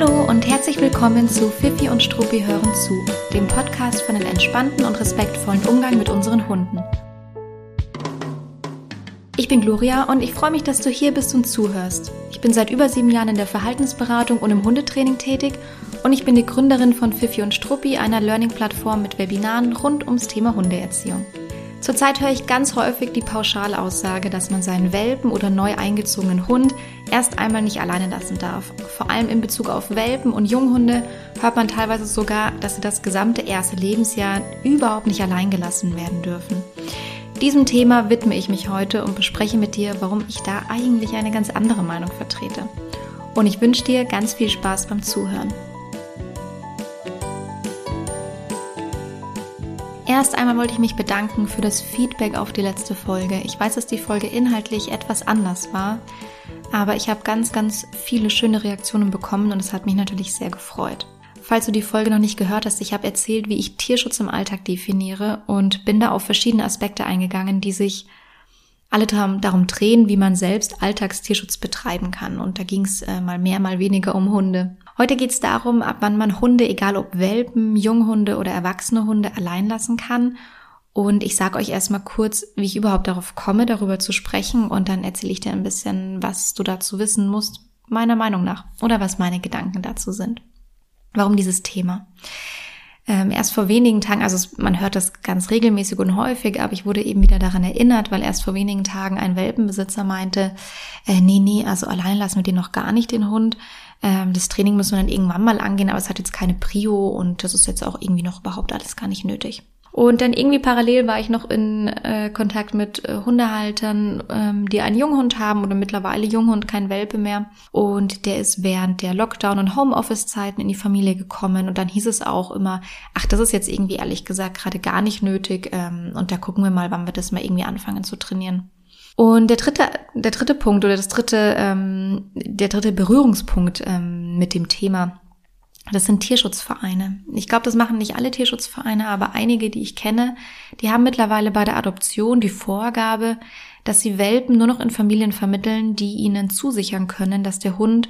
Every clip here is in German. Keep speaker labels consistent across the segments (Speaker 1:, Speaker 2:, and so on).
Speaker 1: Hallo und herzlich willkommen zu Fifi und Struppi hören zu, dem Podcast für einen entspannten und respektvollen Umgang mit unseren Hunden. Ich bin Gloria und ich freue mich, dass du hier bist und zuhörst. Ich bin seit über sieben Jahren in der Verhaltensberatung und im Hundetraining tätig und ich bin die Gründerin von Fifi und Struppi, einer Learning-Plattform mit Webinaren rund ums Thema Hundeerziehung. Zurzeit höre ich ganz häufig die Pauschalaussage, dass man seinen Welpen oder neu eingezogenen Hund erst einmal nicht alleine lassen darf. Vor allem in Bezug auf Welpen und Junghunde hört man teilweise sogar, dass sie das gesamte erste Lebensjahr überhaupt nicht allein gelassen werden dürfen. Diesem Thema widme ich mich heute und bespreche mit dir, warum ich da eigentlich eine ganz andere Meinung vertrete. Und ich wünsche dir ganz viel Spaß beim Zuhören. Erst einmal wollte ich mich bedanken für das Feedback auf die letzte Folge. Ich weiß, dass die Folge inhaltlich etwas anders war, aber ich habe ganz, ganz viele schöne Reaktionen bekommen und es hat mich natürlich sehr gefreut. Falls du die Folge noch nicht gehört hast, ich habe erzählt, wie ich Tierschutz im Alltag definiere und bin da auf verschiedene Aspekte eingegangen, die sich alle darum drehen, wie man selbst Alltagstierschutz betreiben kann. Und da ging es äh, mal mehr, mal weniger um Hunde. Heute geht es darum, ab wann man Hunde, egal ob Welpen, Junghunde oder erwachsene Hunde, allein lassen kann. Und ich sage euch erstmal kurz, wie ich überhaupt darauf komme, darüber zu sprechen. Und dann erzähle ich dir ein bisschen, was du dazu wissen musst, meiner Meinung nach. Oder was meine Gedanken dazu sind. Warum dieses Thema? Ähm, erst vor wenigen Tagen, also es, man hört das ganz regelmäßig und häufig, aber ich wurde eben wieder daran erinnert, weil erst vor wenigen Tagen ein Welpenbesitzer meinte, äh, nee, nee, also allein lassen wir den noch gar nicht, den Hund. Ähm, das Training müssen wir dann irgendwann mal angehen, aber es hat jetzt keine Prio und das ist jetzt auch irgendwie noch überhaupt alles gar nicht nötig. Und dann irgendwie parallel war ich noch in äh, Kontakt mit äh, Hundehaltern, ähm, die einen Junghund haben oder mittlerweile Junghund, kein Welpe mehr. Und der ist während der Lockdown- und Homeoffice-Zeiten in die Familie gekommen. Und dann hieß es auch immer, ach, das ist jetzt irgendwie ehrlich gesagt gerade gar nicht nötig. Ähm, und da gucken wir mal, wann wir das mal irgendwie anfangen zu trainieren. Und der dritte, der dritte Punkt oder das dritte, ähm, der dritte Berührungspunkt ähm, mit dem Thema, das sind Tierschutzvereine. Ich glaube, das machen nicht alle Tierschutzvereine, aber einige, die ich kenne, die haben mittlerweile bei der Adoption die Vorgabe, dass sie Welpen nur noch in Familien vermitteln, die ihnen zusichern können, dass der Hund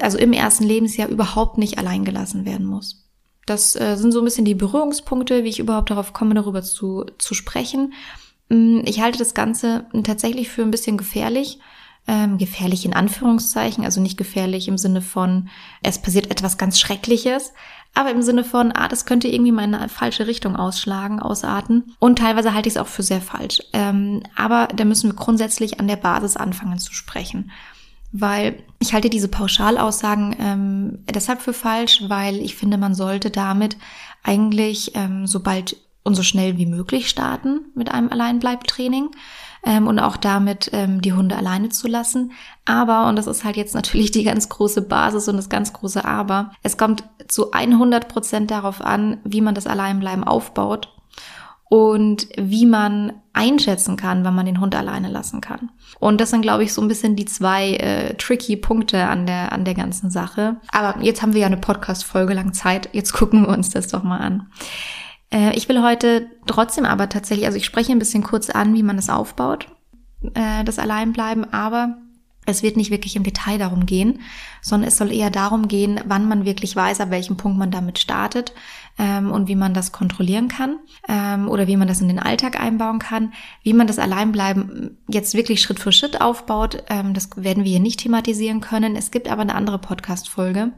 Speaker 1: also im ersten Lebensjahr überhaupt nicht allein gelassen werden muss. Das äh, sind so ein bisschen die Berührungspunkte, wie ich überhaupt darauf komme, darüber zu, zu sprechen. Mm, ich halte das Ganze tatsächlich für ein bisschen gefährlich. Ähm, gefährlich in Anführungszeichen, also nicht gefährlich im Sinne von, es passiert etwas ganz Schreckliches, aber im Sinne von, ah, das könnte irgendwie mal in eine falsche Richtung ausschlagen, ausarten. Und teilweise halte ich es auch für sehr falsch. Ähm, aber da müssen wir grundsätzlich an der Basis anfangen zu sprechen. Weil ich halte diese Pauschalaussagen ähm, deshalb für falsch, weil ich finde, man sollte damit eigentlich, ähm, sobald und so schnell wie möglich starten mit einem Alleinbleibtraining ähm, und auch damit ähm, die Hunde alleine zu lassen. Aber, und das ist halt jetzt natürlich die ganz große Basis und das ganz große Aber, es kommt zu 100 Prozent darauf an, wie man das Alleinbleiben aufbaut und wie man einschätzen kann, wann man den Hund alleine lassen kann. Und das sind, glaube ich, so ein bisschen die zwei äh, tricky Punkte an der, an der ganzen Sache. Aber jetzt haben wir ja eine Podcast-Folge lang Zeit. Jetzt gucken wir uns das doch mal an. Äh, ich will heute trotzdem aber tatsächlich, also ich spreche ein bisschen kurz an, wie man es aufbaut, äh, das Alleinbleiben, aber es wird nicht wirklich im Detail darum gehen, sondern es soll eher darum gehen, wann man wirklich weiß, ab welchem Punkt man damit startet ähm, und wie man das kontrollieren kann ähm, oder wie man das in den Alltag einbauen kann. Wie man das Alleinbleiben jetzt wirklich Schritt für Schritt aufbaut, ähm, das werden wir hier nicht thematisieren können. Es gibt aber eine andere Podcast-Folge,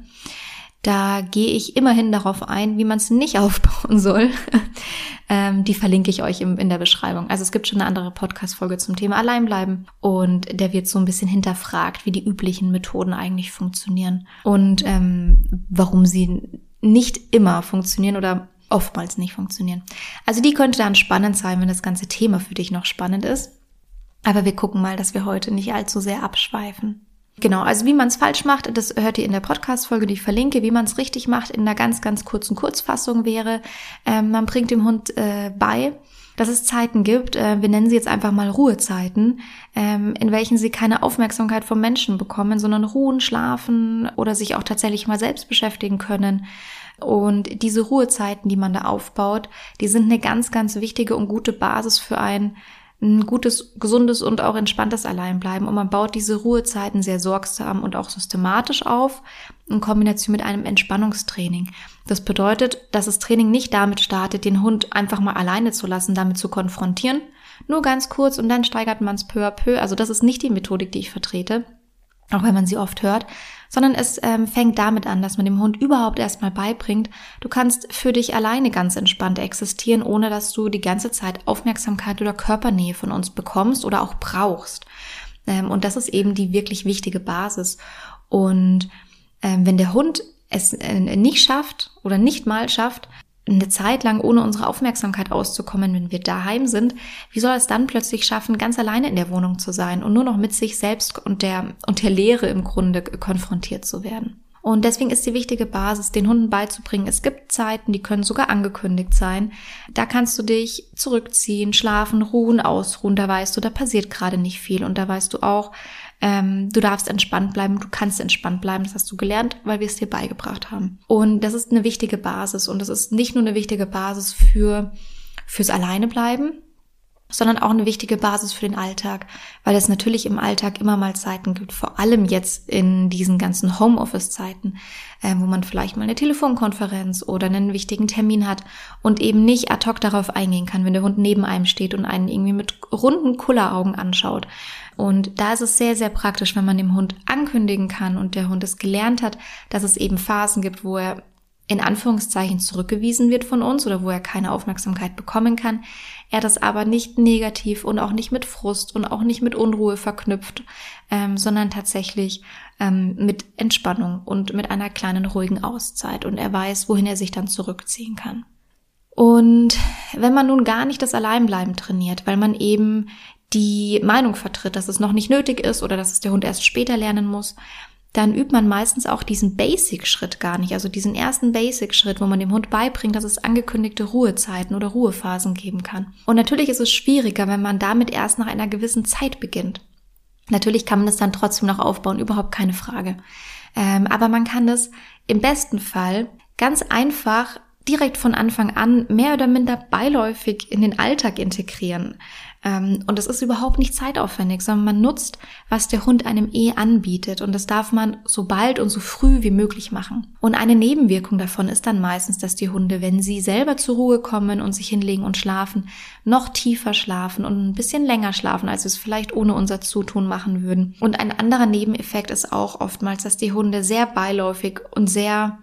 Speaker 1: da gehe ich immerhin darauf ein, wie man es nicht aufbauen soll. ähm, die verlinke ich euch im, in der Beschreibung. Also es gibt schon eine andere Podcast-Folge zum Thema Alleinbleiben und der wird so ein bisschen hinterfragt, wie die üblichen Methoden eigentlich funktionieren und ähm, warum sie nicht immer funktionieren oder oftmals nicht funktionieren. Also die könnte dann spannend sein, wenn das ganze Thema für dich noch spannend ist. Aber wir gucken mal, dass wir heute nicht allzu sehr abschweifen. Genau, also wie man es falsch macht, das hört ihr in der Podcast-Folge, die ich verlinke. Wie man es richtig macht, in einer ganz, ganz kurzen Kurzfassung wäre, ähm, man bringt dem Hund äh, bei, dass es Zeiten gibt, äh, wir nennen sie jetzt einfach mal Ruhezeiten, ähm, in welchen sie keine Aufmerksamkeit vom Menschen bekommen, sondern ruhen, schlafen oder sich auch tatsächlich mal selbst beschäftigen können. Und diese Ruhezeiten, die man da aufbaut, die sind eine ganz, ganz wichtige und gute Basis für ein ein gutes, gesundes und auch entspanntes Alleinbleiben. Und man baut diese Ruhezeiten sehr sorgsam und auch systematisch auf in Kombination mit einem Entspannungstraining. Das bedeutet, dass das Training nicht damit startet, den Hund einfach mal alleine zu lassen, damit zu konfrontieren. Nur ganz kurz und dann steigert man es peu à peu. Also das ist nicht die Methodik, die ich vertrete, auch wenn man sie oft hört, sondern es ähm, fängt damit an, dass man dem Hund überhaupt erstmal beibringt, du kannst für dich alleine ganz entspannt existieren, ohne dass du die ganze Zeit Aufmerksamkeit oder Körpernähe von uns bekommst oder auch brauchst. Ähm, und das ist eben die wirklich wichtige Basis. Und ähm, wenn der Hund es äh, nicht schafft oder nicht mal schafft, eine Zeit lang ohne unsere Aufmerksamkeit auszukommen, wenn wir daheim sind, wie soll es dann plötzlich schaffen, ganz alleine in der Wohnung zu sein und nur noch mit sich selbst und der, und der Lehre im Grunde konfrontiert zu werden? Und deswegen ist die wichtige Basis, den Hunden beizubringen. Es gibt Zeiten, die können sogar angekündigt sein. Da kannst du dich zurückziehen, schlafen, ruhen, ausruhen. Da weißt du, da passiert gerade nicht viel. Und da weißt du auch, ähm, du darfst entspannt bleiben, du kannst entspannt bleiben. Das hast du gelernt, weil wir es dir beigebracht haben. Und das ist eine wichtige Basis. Und das ist nicht nur eine wichtige Basis für fürs Alleinebleiben, sondern auch eine wichtige Basis für den Alltag, weil es natürlich im Alltag immer mal Zeiten gibt, vor allem jetzt in diesen ganzen Homeoffice-Zeiten, äh, wo man vielleicht mal eine Telefonkonferenz oder einen wichtigen Termin hat und eben nicht ad hoc darauf eingehen kann, wenn der Hund neben einem steht und einen irgendwie mit runden Kulleraugen anschaut. Und da ist es sehr, sehr praktisch, wenn man dem Hund ankündigen kann und der Hund es gelernt hat, dass es eben Phasen gibt, wo er in Anführungszeichen zurückgewiesen wird von uns oder wo er keine Aufmerksamkeit bekommen kann, er das aber nicht negativ und auch nicht mit Frust und auch nicht mit Unruhe verknüpft, ähm, sondern tatsächlich ähm, mit Entspannung und mit einer kleinen ruhigen Auszeit und er weiß, wohin er sich dann zurückziehen kann. Und wenn man nun gar nicht das Alleinbleiben trainiert, weil man eben die Meinung vertritt, dass es noch nicht nötig ist oder dass es der Hund erst später lernen muss, dann übt man meistens auch diesen Basic-Schritt gar nicht, also diesen ersten Basic-Schritt, wo man dem Hund beibringt, dass es angekündigte Ruhezeiten oder Ruhephasen geben kann. Und natürlich ist es schwieriger, wenn man damit erst nach einer gewissen Zeit beginnt. Natürlich kann man das dann trotzdem noch aufbauen, überhaupt keine Frage. Ähm, aber man kann das im besten Fall ganz einfach direkt von Anfang an mehr oder minder beiläufig in den Alltag integrieren. Ähm, und das ist überhaupt nicht zeitaufwendig, sondern man nutzt, was der Hund einem eh anbietet. Und das darf man so bald und so früh wie möglich machen. Und eine Nebenwirkung davon ist dann meistens, dass die Hunde, wenn sie selber zur Ruhe kommen und sich hinlegen und schlafen, noch tiefer schlafen und ein bisschen länger schlafen, als sie es vielleicht ohne unser Zutun machen würden. Und ein anderer Nebeneffekt ist auch oftmals, dass die Hunde sehr beiläufig und sehr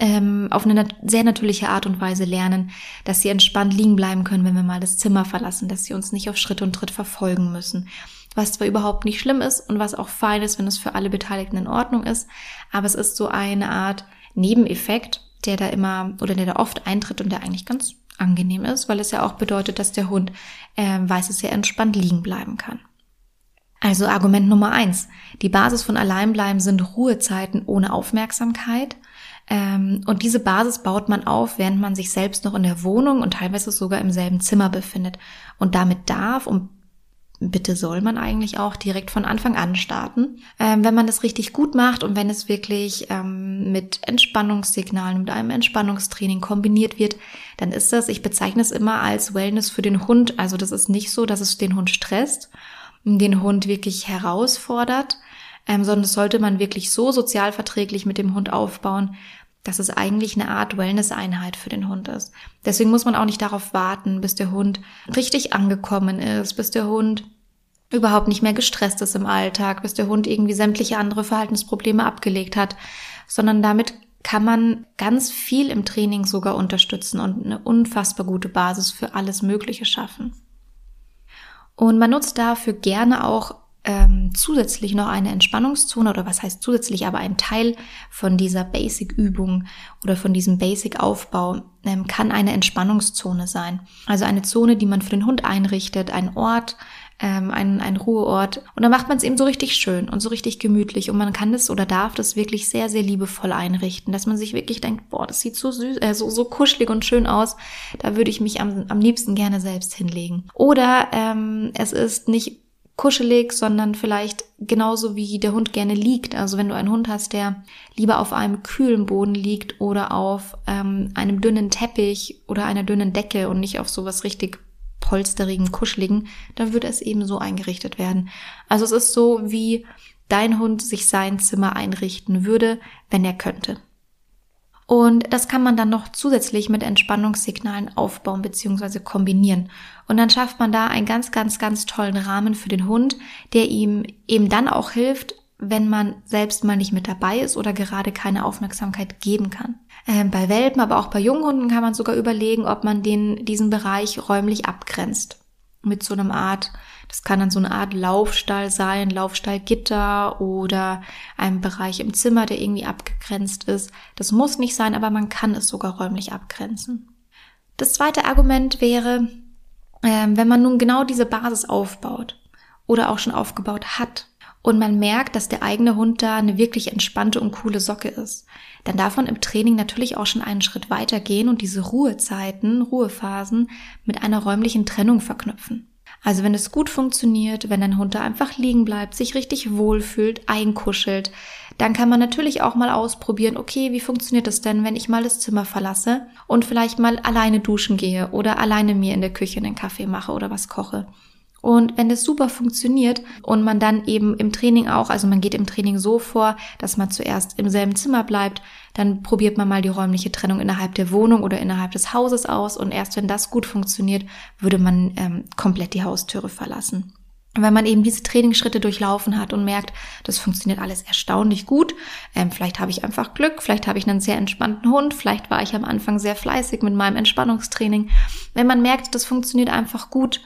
Speaker 1: ähm, auf eine sehr natürliche Art und Weise lernen, dass sie entspannt liegen bleiben können, wenn wir mal das Zimmer verlassen, dass sie uns nicht auf Schritt und Tritt verfolgen müssen. Was zwar überhaupt nicht schlimm ist und was auch fein ist, wenn es für alle Beteiligten in Ordnung ist, aber es ist so eine Art Nebeneffekt, der da immer oder der da oft eintritt und der eigentlich ganz angenehm ist, weil es ja auch bedeutet, dass der Hund äh, weiß, dass er entspannt liegen bleiben kann. Also Argument Nummer eins. Die Basis von Alleinbleiben sind Ruhezeiten ohne Aufmerksamkeit und diese Basis baut man auf, während man sich selbst noch in der Wohnung und teilweise sogar im selben Zimmer befindet. Und damit darf und bitte soll man eigentlich auch direkt von Anfang an starten. Ähm, wenn man das richtig gut macht und wenn es wirklich ähm, mit Entspannungssignalen, mit einem Entspannungstraining kombiniert wird, dann ist das, ich bezeichne es immer als Wellness für den Hund. Also das ist nicht so, dass es den Hund stresst, den Hund wirklich herausfordert, ähm, sondern das sollte man wirklich so sozialverträglich mit dem Hund aufbauen, dass es eigentlich eine Art Wellness-Einheit für den Hund ist. Deswegen muss man auch nicht darauf warten, bis der Hund richtig angekommen ist, bis der Hund überhaupt nicht mehr gestresst ist im Alltag, bis der Hund irgendwie sämtliche andere Verhaltensprobleme abgelegt hat, sondern damit kann man ganz viel im Training sogar unterstützen und eine unfassbar gute Basis für alles Mögliche schaffen. Und man nutzt dafür gerne auch ähm, zusätzlich noch eine Entspannungszone oder was heißt zusätzlich, aber ein Teil von dieser Basic-Übung oder von diesem Basic-Aufbau ähm, kann eine Entspannungszone sein. Also eine Zone, die man für den Hund einrichtet, ein Ort, ähm, ein, ein Ruheort. Und dann macht man es eben so richtig schön und so richtig gemütlich. Und man kann das oder darf das wirklich sehr, sehr liebevoll einrichten, dass man sich wirklich denkt, boah, das sieht so süß, äh, so, so kuschelig und schön aus. Da würde ich mich am, am liebsten gerne selbst hinlegen. Oder ähm, es ist nicht kuschelig, sondern vielleicht genauso wie der Hund gerne liegt. Also wenn du einen Hund hast, der lieber auf einem kühlen Boden liegt oder auf ähm, einem dünnen Teppich oder einer dünnen Decke und nicht auf sowas richtig polsterigen, kuscheligen, dann würde es eben so eingerichtet werden. Also es ist so, wie dein Hund sich sein Zimmer einrichten würde, wenn er könnte. Und das kann man dann noch zusätzlich mit Entspannungssignalen aufbauen bzw. kombinieren. Und dann schafft man da einen ganz, ganz, ganz tollen Rahmen für den Hund, der ihm eben dann auch hilft, wenn man selbst mal nicht mit dabei ist oder gerade keine Aufmerksamkeit geben kann. Ähm, bei Welpen, aber auch bei Junghunden kann man sogar überlegen, ob man den, diesen Bereich räumlich abgrenzt. Mit so einem Art das kann dann so eine Art Laufstall sein, Laufstallgitter oder ein Bereich im Zimmer, der irgendwie abgegrenzt ist. Das muss nicht sein, aber man kann es sogar räumlich abgrenzen. Das zweite Argument wäre, äh, wenn man nun genau diese Basis aufbaut oder auch schon aufgebaut hat und man merkt, dass der eigene Hund da eine wirklich entspannte und coole Socke ist, dann darf man im Training natürlich auch schon einen Schritt weiter gehen und diese Ruhezeiten, Ruhephasen mit einer räumlichen Trennung verknüpfen. Also wenn es gut funktioniert, wenn dein Hund da einfach liegen bleibt, sich richtig wohlfühlt, einkuschelt, dann kann man natürlich auch mal ausprobieren, okay, wie funktioniert das denn, wenn ich mal das Zimmer verlasse und vielleicht mal alleine duschen gehe oder alleine mir in der Küche einen Kaffee mache oder was koche. Und wenn das super funktioniert und man dann eben im Training auch, also man geht im Training so vor, dass man zuerst im selben Zimmer bleibt, dann probiert man mal die räumliche Trennung innerhalb der Wohnung oder innerhalb des Hauses aus und erst wenn das gut funktioniert, würde man ähm, komplett die Haustüre verlassen. Wenn man eben diese Trainingsschritte durchlaufen hat und merkt, das funktioniert alles erstaunlich gut, ähm, vielleicht habe ich einfach Glück, vielleicht habe ich einen sehr entspannten Hund, vielleicht war ich am Anfang sehr fleißig mit meinem Entspannungstraining. Wenn man merkt, das funktioniert einfach gut,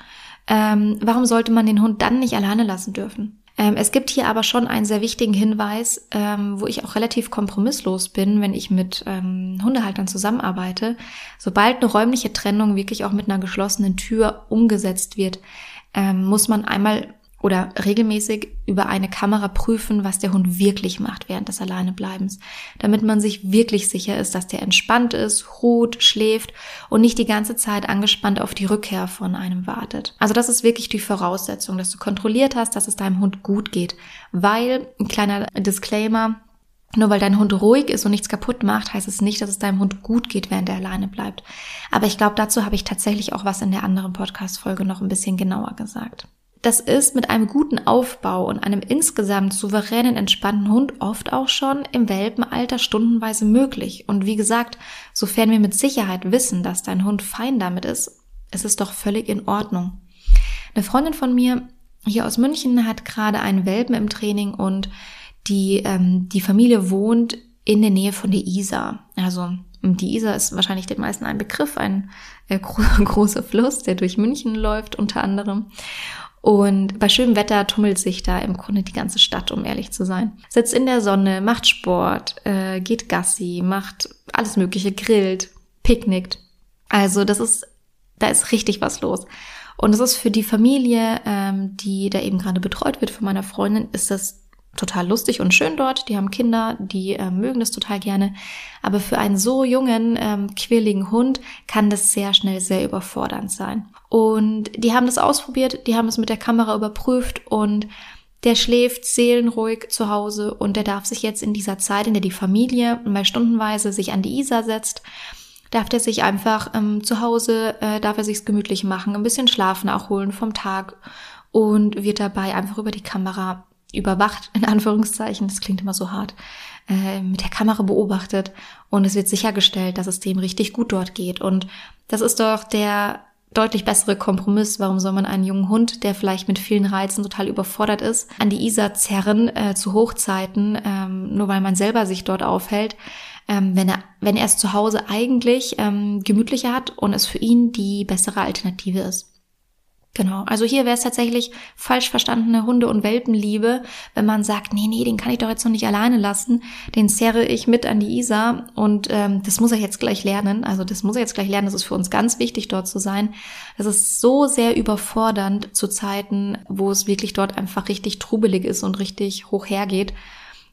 Speaker 1: ähm, warum sollte man den Hund dann nicht alleine lassen dürfen? Ähm, es gibt hier aber schon einen sehr wichtigen Hinweis, ähm, wo ich auch relativ kompromisslos bin, wenn ich mit ähm, Hundehaltern zusammenarbeite. Sobald eine räumliche Trennung wirklich auch mit einer geschlossenen Tür umgesetzt wird, muss man einmal oder regelmäßig über eine Kamera prüfen, was der Hund wirklich macht während des Alleinebleibens, damit man sich wirklich sicher ist, dass der entspannt ist, ruht, schläft und nicht die ganze Zeit angespannt auf die Rückkehr von einem wartet. Also das ist wirklich die Voraussetzung, dass du kontrolliert hast, dass es deinem Hund gut geht, weil ein kleiner Disclaimer, nur weil dein Hund ruhig ist und nichts kaputt macht, heißt es nicht, dass es deinem Hund gut geht, während er alleine bleibt. Aber ich glaube, dazu habe ich tatsächlich auch was in der anderen Podcast-Folge noch ein bisschen genauer gesagt. Das ist mit einem guten Aufbau und einem insgesamt souveränen, entspannten Hund oft auch schon im Welpenalter stundenweise möglich. Und wie gesagt, sofern wir mit Sicherheit wissen, dass dein Hund fein damit ist, ist es doch völlig in Ordnung. Eine Freundin von mir hier aus München hat gerade einen Welpen im Training und die, ähm, die Familie wohnt in der Nähe von der Isar. Also die Isar ist wahrscheinlich den meisten ein Begriff, ein äh, großer Fluss, der durch München läuft unter anderem. Und bei schönem Wetter tummelt sich da im Grunde die ganze Stadt, um ehrlich zu sein. Sitzt in der Sonne, macht Sport, äh, geht Gassi, macht alles Mögliche, grillt, picknickt. Also das ist, da ist richtig was los. Und es ist für die Familie, ähm, die da eben gerade betreut wird von meiner Freundin, ist das total lustig und schön dort. Die haben Kinder, die äh, mögen das total gerne. Aber für einen so jungen, ähm, quirligen Hund kann das sehr schnell sehr überfordernd sein. Und die haben das ausprobiert, die haben es mit der Kamera überprüft und der schläft seelenruhig zu Hause und der darf sich jetzt in dieser Zeit, in der die Familie mal stundenweise sich an die Isar setzt, darf der sich einfach ähm, zu Hause, äh, darf er sich's gemütlich machen, ein bisschen Schlafen auch holen vom Tag und wird dabei einfach über die Kamera überwacht, in Anführungszeichen, das klingt immer so hart, äh, mit der Kamera beobachtet und es wird sichergestellt, dass es dem richtig gut dort geht. Und das ist doch der deutlich bessere Kompromiss. Warum soll man einen jungen Hund, der vielleicht mit vielen Reizen total überfordert ist, an die Isar zerren äh, zu Hochzeiten, ähm, nur weil man selber sich dort aufhält? Ähm, wenn er wenn er es zu Hause eigentlich ähm, gemütlicher hat und es für ihn die bessere Alternative ist. Genau, also hier wäre es tatsächlich falsch verstandene Hunde- und Welpenliebe, wenn man sagt, nee, nee, den kann ich doch jetzt noch nicht alleine lassen, den zerre ich mit an die Isar und ähm, das muss er jetzt gleich lernen. Also das muss er jetzt gleich lernen, das ist für uns ganz wichtig, dort zu sein. Das ist so sehr überfordernd zu Zeiten, wo es wirklich dort einfach richtig trubelig ist und richtig hoch hergeht.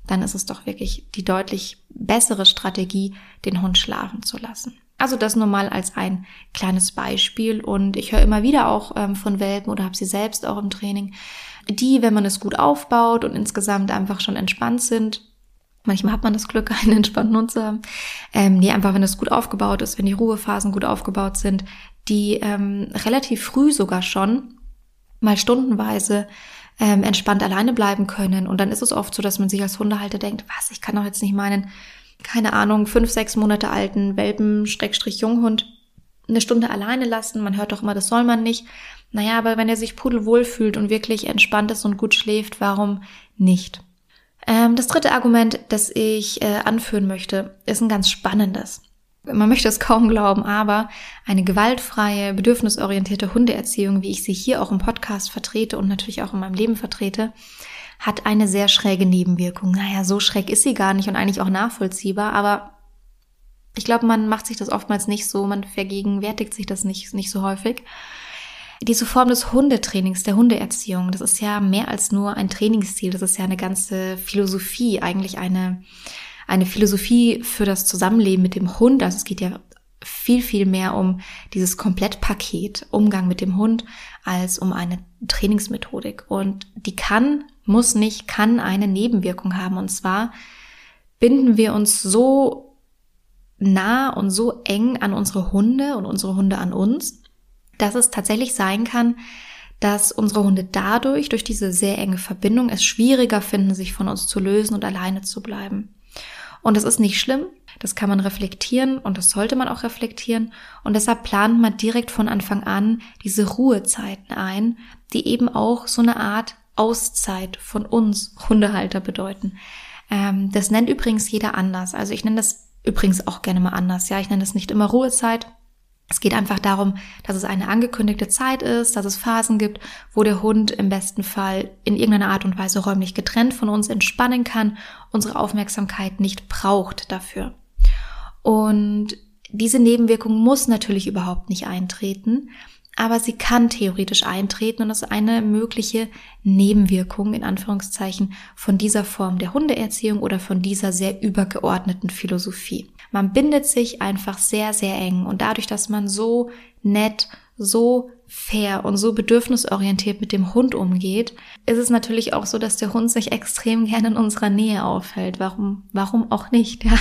Speaker 1: Dann ist es doch wirklich die deutlich bessere Strategie, den Hund schlafen zu lassen. Also das nur mal als ein kleines Beispiel. Und ich höre immer wieder auch ähm, von Welpen oder habe sie selbst auch im Training, die, wenn man es gut aufbaut und insgesamt einfach schon entspannt sind, manchmal hat man das Glück, einen entspannten Hund zu haben, ähm, die einfach, wenn es gut aufgebaut ist, wenn die Ruhephasen gut aufgebaut sind, die ähm, relativ früh sogar schon mal stundenweise ähm, entspannt alleine bleiben können. Und dann ist es oft so, dass man sich als Hundehalter denkt, was, ich kann doch jetzt nicht meinen, keine Ahnung, fünf, sechs Monate alten Welpen, Schrägstrich Junghund eine Stunde alleine lassen. Man hört doch immer, das soll man nicht. Naja, aber wenn er sich pudelwohl fühlt und wirklich entspannt ist und gut schläft, warum nicht? Ähm, das dritte Argument, das ich äh, anführen möchte, ist ein ganz spannendes. Man möchte es kaum glauben, aber eine gewaltfreie, bedürfnisorientierte Hundeerziehung, wie ich sie hier auch im Podcast vertrete und natürlich auch in meinem Leben vertrete, hat eine sehr schräge Nebenwirkung. Naja, so schräg ist sie gar nicht und eigentlich auch nachvollziehbar, aber ich glaube, man macht sich das oftmals nicht so, man vergegenwärtigt sich das nicht, nicht so häufig. Diese Form des Hundetrainings, der Hundeerziehung, das ist ja mehr als nur ein Trainingsziel, das ist ja eine ganze Philosophie, eigentlich eine, eine Philosophie für das Zusammenleben mit dem Hund. Also es geht ja viel, viel mehr um dieses Komplettpaket Umgang mit dem Hund als um eine Trainingsmethodik. Und die kann, muss nicht, kann eine Nebenwirkung haben. Und zwar binden wir uns so nah und so eng an unsere Hunde und unsere Hunde an uns, dass es tatsächlich sein kann, dass unsere Hunde dadurch, durch diese sehr enge Verbindung, es schwieriger finden, sich von uns zu lösen und alleine zu bleiben. Und das ist nicht schlimm, das kann man reflektieren und das sollte man auch reflektieren. Und deshalb plant man direkt von Anfang an diese Ruhezeiten ein, die eben auch so eine Art Auszeit von uns Hundehalter bedeuten. Ähm, das nennt übrigens jeder anders. Also ich nenne das übrigens auch gerne mal anders. Ja, ich nenne das nicht immer Ruhezeit, es geht einfach darum, dass es eine angekündigte Zeit ist, dass es Phasen gibt, wo der Hund im besten Fall in irgendeiner Art und Weise räumlich getrennt von uns entspannen kann, unsere Aufmerksamkeit nicht braucht dafür. Und diese Nebenwirkung muss natürlich überhaupt nicht eintreten, aber sie kann theoretisch eintreten und ist eine mögliche Nebenwirkung in Anführungszeichen von dieser Form der Hundeerziehung oder von dieser sehr übergeordneten Philosophie. Man bindet sich einfach sehr, sehr eng und dadurch, dass man so nett, so fair und so bedürfnisorientiert mit dem Hund umgeht, ist es natürlich auch so, dass der Hund sich extrem gerne in unserer Nähe aufhält. Warum, warum auch nicht? Ja,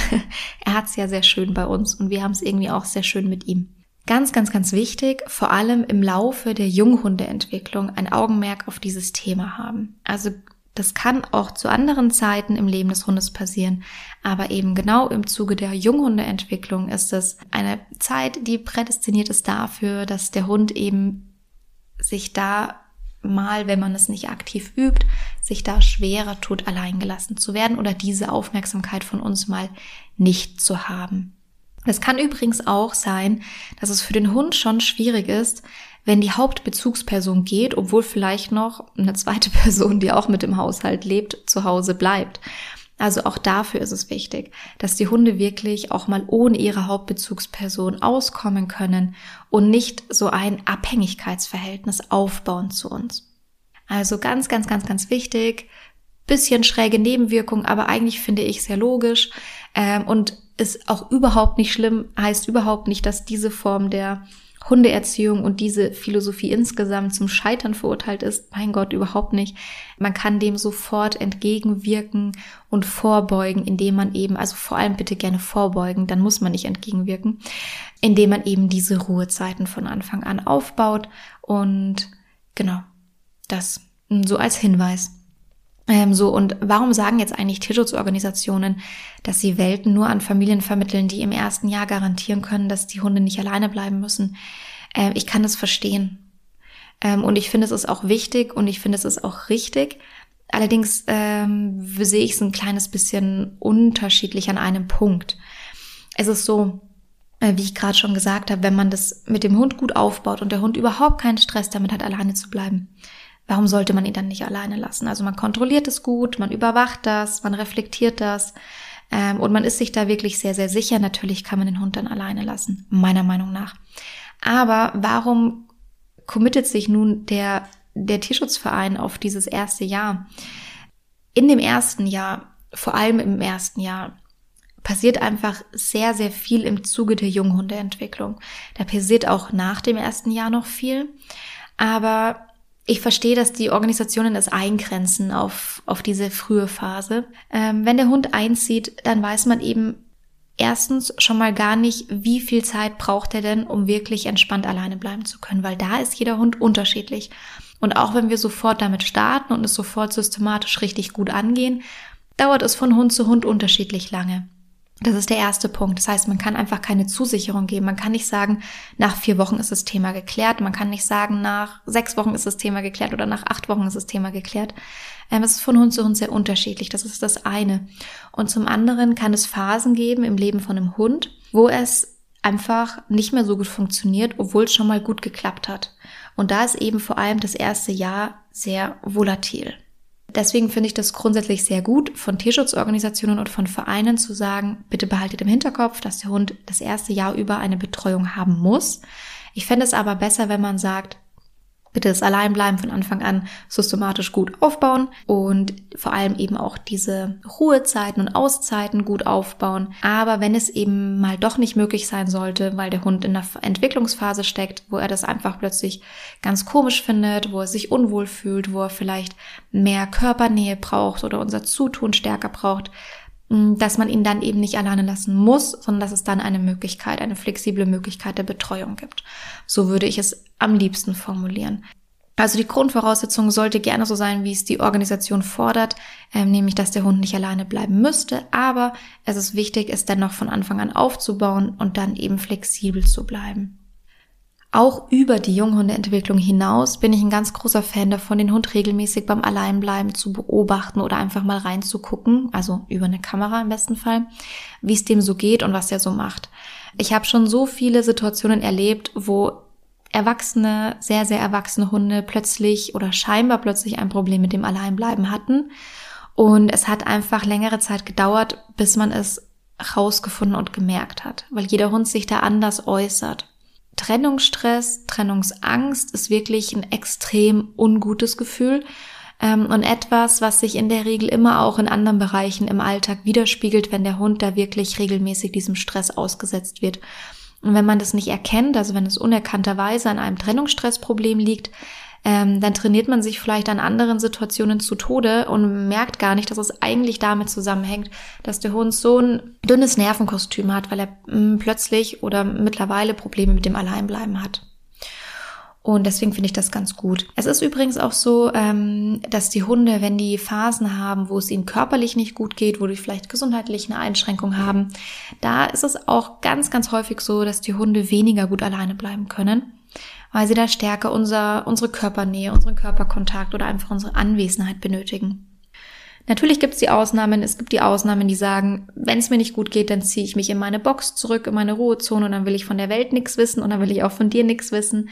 Speaker 1: er hat es ja sehr schön bei uns und wir haben es irgendwie auch sehr schön mit ihm. Ganz, ganz, ganz wichtig, vor allem im Laufe der Junghundeentwicklung ein Augenmerk auf dieses Thema haben. Also das kann auch zu anderen Zeiten im Leben des Hundes passieren, aber eben genau im Zuge der Junghundeentwicklung ist es eine Zeit, die prädestiniert ist dafür, dass der Hund eben sich da mal, wenn man es nicht aktiv übt, sich da schwerer tut, alleingelassen zu werden oder diese Aufmerksamkeit von uns mal nicht zu haben. Es kann übrigens auch sein, dass es für den Hund schon schwierig ist, wenn die Hauptbezugsperson geht, obwohl vielleicht noch eine zweite Person, die auch mit im Haushalt lebt, zu Hause bleibt. Also auch dafür ist es wichtig, dass die Hunde wirklich auch mal ohne ihre Hauptbezugsperson auskommen können und nicht so ein Abhängigkeitsverhältnis aufbauen zu uns. Also ganz, ganz, ganz, ganz wichtig. Bisschen schräge Nebenwirkung, aber eigentlich finde ich sehr logisch. Ähm, und ist auch überhaupt nicht schlimm, heißt überhaupt nicht, dass diese Form der Hundeerziehung und diese Philosophie insgesamt zum Scheitern verurteilt ist. Mein Gott, überhaupt nicht. Man kann dem sofort entgegenwirken und vorbeugen, indem man eben, also vor allem bitte gerne vorbeugen, dann muss man nicht entgegenwirken, indem man eben diese Ruhezeiten von Anfang an aufbaut und genau, das so als Hinweis. Ähm, so, und warum sagen jetzt eigentlich Tierschutzorganisationen, dass sie Welten nur an Familien vermitteln, die im ersten Jahr garantieren können, dass die Hunde nicht alleine bleiben müssen? Ähm, ich kann das verstehen. Ähm, und ich finde, es ist auch wichtig und ich finde, es ist auch richtig. Allerdings ähm, sehe ich es ein kleines bisschen unterschiedlich an einem Punkt. Es ist so, äh, wie ich gerade schon gesagt habe, wenn man das mit dem Hund gut aufbaut und der Hund überhaupt keinen Stress damit hat, alleine zu bleiben, warum sollte man ihn dann nicht alleine lassen? Also man kontrolliert es gut, man überwacht das, man reflektiert das ähm, und man ist sich da wirklich sehr, sehr sicher. Natürlich kann man den Hund dann alleine lassen, meiner Meinung nach. Aber warum committet sich nun der, der Tierschutzverein auf dieses erste Jahr? In dem ersten Jahr, vor allem im ersten Jahr, passiert einfach sehr, sehr viel im Zuge der Junghundeentwicklung. Da passiert auch nach dem ersten Jahr noch viel. Aber ich verstehe, dass die Organisationen es eingrenzen auf, auf diese frühe Phase. Ähm, wenn der Hund einzieht, dann weiß man eben, erstens schon mal gar nicht, wie viel Zeit braucht er denn, um wirklich entspannt alleine bleiben zu können, weil da ist jeder Hund unterschiedlich. Und auch wenn wir sofort damit starten und es sofort systematisch richtig gut angehen, dauert es von Hund zu Hund unterschiedlich lange. Das ist der erste Punkt. Das heißt, man kann einfach keine Zusicherung geben. Man kann nicht sagen, nach vier Wochen ist das Thema geklärt. Man kann nicht sagen, nach sechs Wochen ist das Thema geklärt oder nach acht Wochen ist das Thema geklärt. Ähm, es ist von Hund zu Hund sehr unterschiedlich. Das ist das eine. Und zum anderen kann es Phasen geben im Leben von einem Hund, wo es einfach nicht mehr so gut funktioniert, obwohl es schon mal gut geklappt hat. Und da ist eben vor allem das erste Jahr sehr volatil. Deswegen finde ich das grundsätzlich sehr gut, von Tierschutzorganisationen und von Vereinen zu sagen, bitte behaltet im Hinterkopf, dass der Hund das erste Jahr über eine Betreuung haben muss. Ich fände es aber besser, wenn man sagt, bitte das Alleinbleiben von Anfang an systematisch gut aufbauen und vor allem eben auch diese Ruhezeiten und Auszeiten gut aufbauen. Aber wenn es eben mal doch nicht möglich sein sollte, weil der Hund in der Entwicklungsphase steckt, wo er das einfach plötzlich ganz komisch findet, wo er sich unwohl fühlt, wo er vielleicht mehr Körpernähe braucht oder unser Zutun stärker braucht, dass man ihn dann eben nicht alleine lassen muss, sondern dass es dann eine Möglichkeit, eine flexible Möglichkeit der Betreuung gibt. So würde ich es am liebsten formulieren. Also die Grundvoraussetzung sollte gerne so sein, wie es die Organisation fordert, ähm, nämlich dass der Hund nicht alleine bleiben müsste, aber es ist wichtig, es dennoch von Anfang an aufzubauen und dann eben flexibel zu bleiben. Auch über die Junghundeentwicklung hinaus bin ich ein ganz großer Fan davon, den Hund regelmäßig beim Alleinbleiben zu beobachten oder einfach mal reinzugucken, also über eine Kamera im besten Fall, wie es dem so geht und was er so macht. Ich habe schon so viele Situationen erlebt, wo erwachsene, sehr, sehr erwachsene Hunde plötzlich oder scheinbar plötzlich ein Problem mit dem Alleinbleiben hatten. Und es hat einfach längere Zeit gedauert, bis man es rausgefunden und gemerkt hat, weil jeder Hund sich da anders äußert. Trennungsstress, Trennungsangst ist wirklich ein extrem ungutes Gefühl ähm, und etwas, was sich in der Regel immer auch in anderen Bereichen im Alltag widerspiegelt, wenn der Hund da wirklich regelmäßig diesem Stress ausgesetzt wird. Und wenn man das nicht erkennt, also wenn es unerkannterweise an einem Trennungsstressproblem liegt, ähm, dann trainiert man sich vielleicht an anderen Situationen zu Tode und merkt gar nicht, dass es eigentlich damit zusammenhängt, dass der Hund so ein dünnes Nervenkostüm hat, weil er mh, mm, plötzlich oder mittlerweile Probleme mit dem Alleinbleiben hat. Und deswegen finde ich das ganz gut. Es ist übrigens auch so, ähm, dass die Hunde, wenn die Phasen haben, wo es ihnen körperlich nicht gut geht, wo die vielleicht gesundheitlich eine Einschränkung haben, da ist es auch ganz, ganz häufig so, dass die Hunde weniger gut alleine bleiben können weil sie da stärker unser, unsere Körpernähe, unseren Körperkontakt oder einfach unsere Anwesenheit benötigen. Natürlich gibt es die Ausnahmen. Es gibt die Ausnahmen, die sagen, wenn es mir nicht gut geht, dann ziehe ich mich in meine Box zurück, in meine Ruhezone und dann will ich von der Welt nichts wissen und dann will ich auch von dir nichts wissen.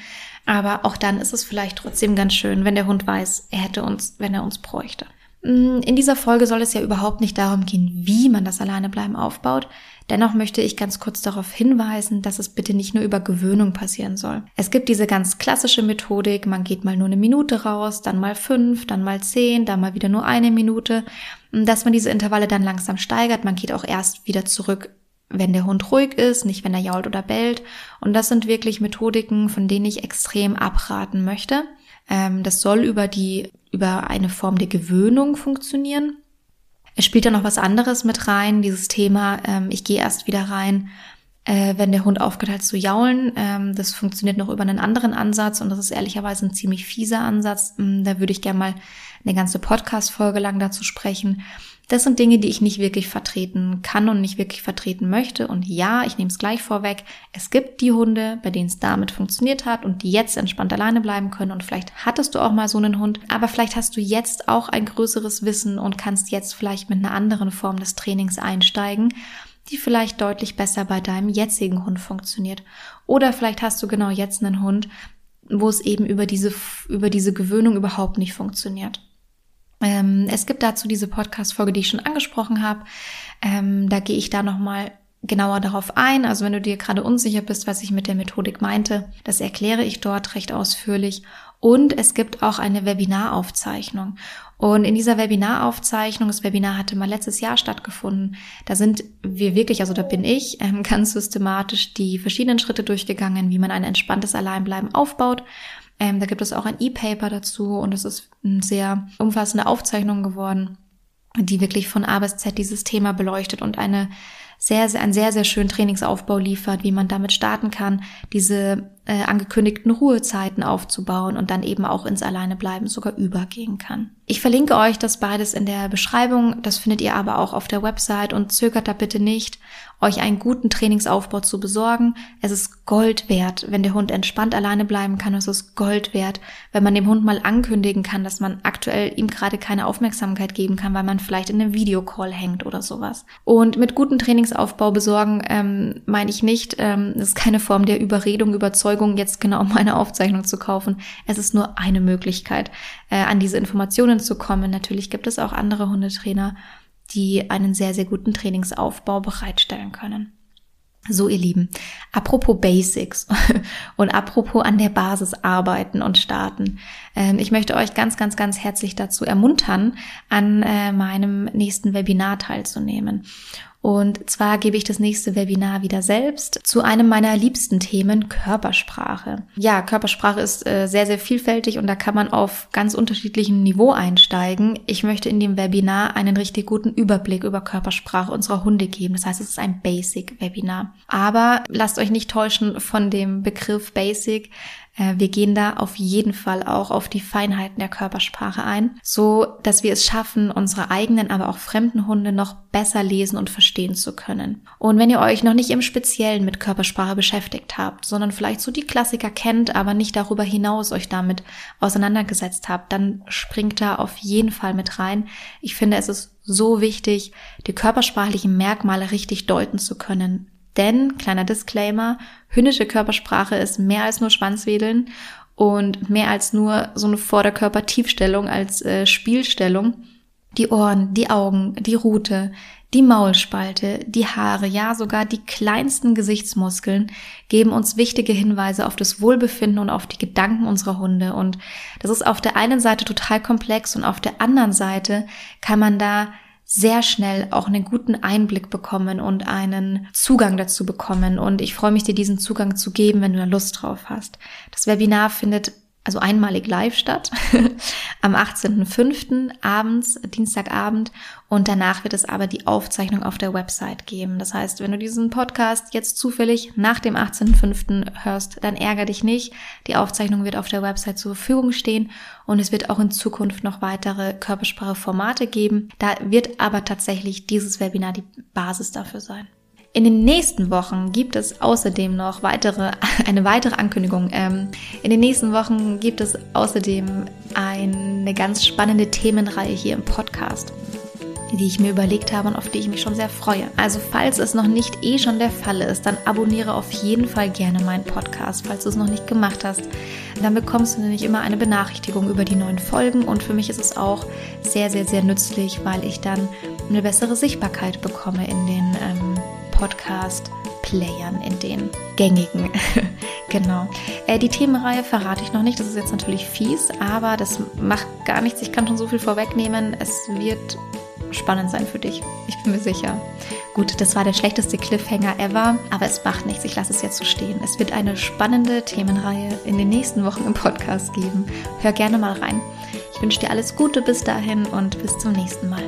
Speaker 1: Aber auch dann ist es vielleicht trotzdem ganz schön, wenn der Hund weiß, er hätte uns, wenn er uns bräuchte. Mm, in dieser Folge soll es ja überhaupt nicht darum gehen, wie man das Alleinebleiben aufbaut. Dennoch möchte ich ganz kurz darauf hinweisen, dass es bitte nicht nur über Gewöhnung passieren soll. Es gibt diese ganz klassische Methodik, man geht mal nur eine Minute raus, dann mal fünf, dann mal zehn, dann mal wieder nur eine Minute, dass man diese Intervalle dann langsam steigert. Man geht auch erst wieder zurück wenn der Hund ruhig ist, nicht wenn er jault oder bellt. Und das sind wirklich Methodiken, von denen ich extrem abraten möchte. Ähm, das soll über die, über eine Form der Gewöhnung funktionieren. Es spielt da noch was anderes mit rein, dieses Thema, ähm, ich gehe erst wieder rein, äh, wenn der Hund aufgehört hat zu jaulen. Ähm, das funktioniert noch über einen anderen Ansatz und das ist ehrlicherweise ein ziemlich fieser Ansatz. Ähm, da würde ich gerne mal eine ganze Podcast-Folge lang dazu sprechen. Das sind Dinge, die ich nicht wirklich vertreten kann und nicht wirklich vertreten möchte. Und ja, ich nehme es gleich vorweg. Es gibt die Hunde, bei denen es damit funktioniert hat und die jetzt entspannt alleine bleiben können. Und vielleicht hattest du auch mal so einen Hund, aber vielleicht hast du jetzt auch ein größeres Wissen und kannst jetzt vielleicht mit einer anderen Form des Trainings einsteigen die vielleicht deutlich besser bei deinem jetzigen Hund funktioniert. Oder vielleicht hast du genau jetzt einen Hund, wo es eben über diese, über diese Gewöhnung überhaupt nicht funktioniert. Ähm, es gibt dazu diese Podcast-Folge, die ich schon angesprochen habe. Ähm, da gehe ich da nochmal genauer darauf ein. Also wenn du dir gerade unsicher bist, was ich mit der Methodik meinte, das erkläre ich dort recht ausführlich. Und es gibt auch eine Webinaraufzeichnung. Und in dieser Webinaraufzeichnung, das Webinar hatte mal letztes Jahr stattgefunden, da sind wir wirklich, also da bin ich ähm, ganz systematisch die verschiedenen Schritte durchgegangen, wie man ein entspanntes Alleinbleiben aufbaut. Ähm, da gibt es auch ein E-Paper dazu und es ist eine sehr umfassende Aufzeichnung geworden. die wirklich von A bis Z dieses Thema beleuchtet und eine sehr, sehr, einen sehr, sehr schönen Trainingsaufbau liefert, wie man damit starten kann, diese äh, angekündigten Ruhezeiten aufzubauen und dann eben auch ins Alleinebleiben sogar übergehen kann. Ich verlinke euch das beides in der Beschreibung, das findet ihr aber auch auf der Website und zögert da bitte nicht, euch einen guten Trainingsaufbau zu besorgen. Es ist Gold wert, wenn der Hund entspannt alleine bleiben kann. Es ist Gold wert, wenn man dem Hund mal ankündigen kann, dass man aktuell ihm gerade keine Aufmerksamkeit geben kann, weil man vielleicht in einem Videocall hängt oder sowas. Und mit gutem Trainingsaufbau besorgen ähm, meine ich nicht, ähm, das ist keine Form der Überredung, Überzeugung, jetzt genau meine Aufzeichnung zu kaufen. Es ist nur eine Möglichkeit, äh, an diese Informationen zu kommen. Natürlich gibt es auch andere Hundetrainer die einen sehr, sehr guten Trainingsaufbau bereitstellen können. So, ihr Lieben, apropos Basics und apropos an der Basis arbeiten und starten. Ähm, ich möchte euch ganz, ganz, ganz herzlich dazu ermuntern, an äh, meinem nächsten Webinar teilzunehmen. Und zwar gebe ich das nächste Webinar wieder selbst zu einem meiner liebsten Themen, Körpersprache. Ja, Körpersprache ist äh, sehr, sehr vielfältig und da kann man auf ganz unterschiedlichem Niveau einsteigen. Ich möchte in dem Webinar einen richtig guten Überblick über Körpersprache unserer Hunde geben. Das heißt, es ist ein Basic-Webinar. Aber lasst euch nicht täuschen von dem Begriff Basic. Äh, wir gehen da auf jeden Fall auch auf die Feinheiten der Körpersprache ein, so dass wir es schaffen, unsere eigenen, aber auch fremden Hunde noch besser lesen und verstehen zu können. Und wenn ihr euch noch nicht im Speziellen mit Körpersprache beschäftigt habt, sondern vielleicht so die Klassiker kennt, aber nicht darüber hinaus euch damit auseinandergesetzt habt, dann springt da auf jeden Fall mit rein. Ich finde, es ist so wichtig, die körpersprachlichen Merkmale richtig deuten zu können, denn, kleiner Disclaimer, hündische Körpersprache ist mehr als nur Schwanzwedeln und mehr als nur so eine Vorderkörpertiefstellung als äh, Spielstellung. Die Ohren, die Augen, die Rute, die Maulspalte, die Haare, ja sogar die kleinsten Gesichtsmuskeln geben uns wichtige Hinweise auf das Wohlbefinden und auf die Gedanken unserer Hunde. Und das ist auf der einen Seite total komplex und auf der anderen Seite kann man da sehr schnell auch einen guten Einblick bekommen und einen Zugang dazu bekommen. Und ich freue mich, dir diesen Zugang zu geben, wenn du da Lust drauf hast. Das Webinar findet also einmalig live statt, am 18.05. abends, Dienstagabend. Und danach wird es aber die Aufzeichnung auf der Website geben. Das heißt, wenn du diesen Podcast jetzt zufällig nach dem 18.05. hörst, dann ärger dich nicht. Die Aufzeichnung wird auf der Website zur Verfügung stehen und es wird auch in Zukunft noch weitere Körpersprache-Formate geben. Da wird aber tatsächlich dieses Webinar die Basis dafür sein. In den nächsten Wochen gibt es außerdem noch weitere, eine weitere Ankündigung. Ähm, in den nächsten Wochen gibt es außerdem eine ganz spannende Themenreihe hier im Podcast, die ich mir überlegt habe und auf die ich mich schon sehr freue. Also falls es noch nicht eh schon der Fall ist, dann abonniere auf jeden Fall gerne meinen Podcast, falls du es noch nicht gemacht hast. Dann bekommst du nämlich immer eine Benachrichtigung über die neuen Folgen und für mich ist es auch sehr, sehr, sehr nützlich, weil ich dann eine bessere Sichtbarkeit bekomme in den ähm, Podcast-Playern, in den gängigen. genau. Äh, die Themenreihe verrate ich noch nicht, das ist jetzt natürlich fies, aber das macht gar nichts. Ich kann schon so viel vorwegnehmen. Es wird spannend sein für dich. Ich bin mir sicher. Gut, das war der schlechteste Cliffhanger ever, aber es macht nichts. Ich lasse es jetzt so stehen. Es wird eine spannende Themenreihe in den nächsten Wochen im Podcast geben. Hör gerne mal rein. Ich wünsche dir alles Gute bis dahin und bis zum nächsten Mal.